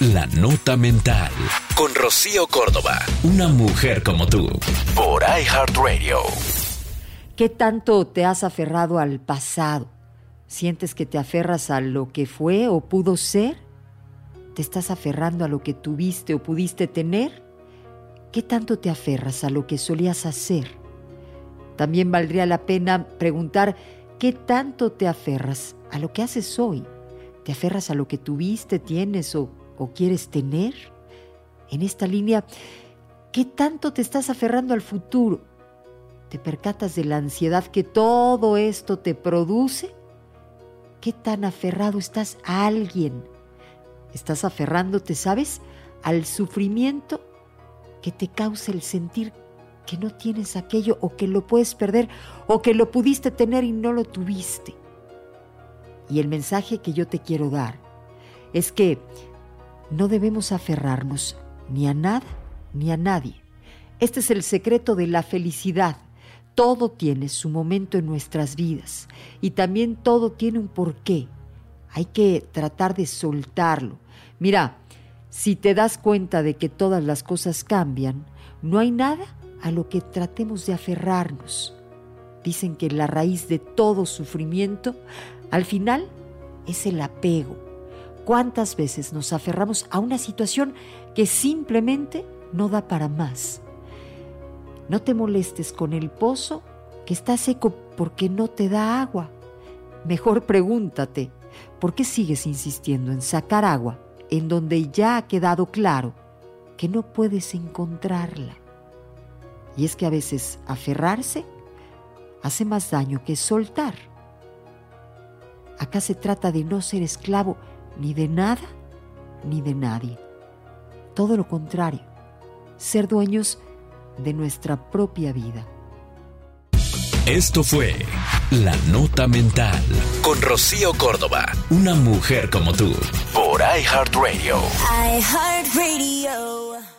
La nota mental con Rocío Córdoba, una mujer como tú, por iHeartRadio. ¿Qué tanto te has aferrado al pasado? ¿Sientes que te aferras a lo que fue o pudo ser? ¿Te estás aferrando a lo que tuviste o pudiste tener? ¿Qué tanto te aferras a lo que solías hacer? También valdría la pena preguntar qué tanto te aferras a lo que haces hoy. ¿Te aferras a lo que tuviste, tienes o, o quieres tener? En esta línea, ¿qué tanto te estás aferrando al futuro? ¿Te percatas de la ansiedad que todo esto te produce? ¿Qué tan aferrado estás a alguien? ¿Estás aferrándote, sabes, al sufrimiento que te causa el sentir que no tienes aquello o que lo puedes perder o que lo pudiste tener y no lo tuviste? Y el mensaje que yo te quiero dar es que no debemos aferrarnos ni a nada ni a nadie. Este es el secreto de la felicidad. Todo tiene su momento en nuestras vidas y también todo tiene un porqué. Hay que tratar de soltarlo. Mira, si te das cuenta de que todas las cosas cambian, no hay nada a lo que tratemos de aferrarnos. Dicen que la raíz de todo sufrimiento, al final, es el apego. ¿Cuántas veces nos aferramos a una situación que simplemente no da para más? No te molestes con el pozo que está seco porque no te da agua. Mejor pregúntate, ¿por qué sigues insistiendo en sacar agua en donde ya ha quedado claro que no puedes encontrarla? Y es que a veces aferrarse hace más daño que soltar. Acá se trata de no ser esclavo ni de nada ni de nadie. Todo lo contrario, ser dueños de nuestra propia vida. Esto fue La Nota Mental con Rocío Córdoba, una mujer como tú, por iHeartRadio. iHeartRadio.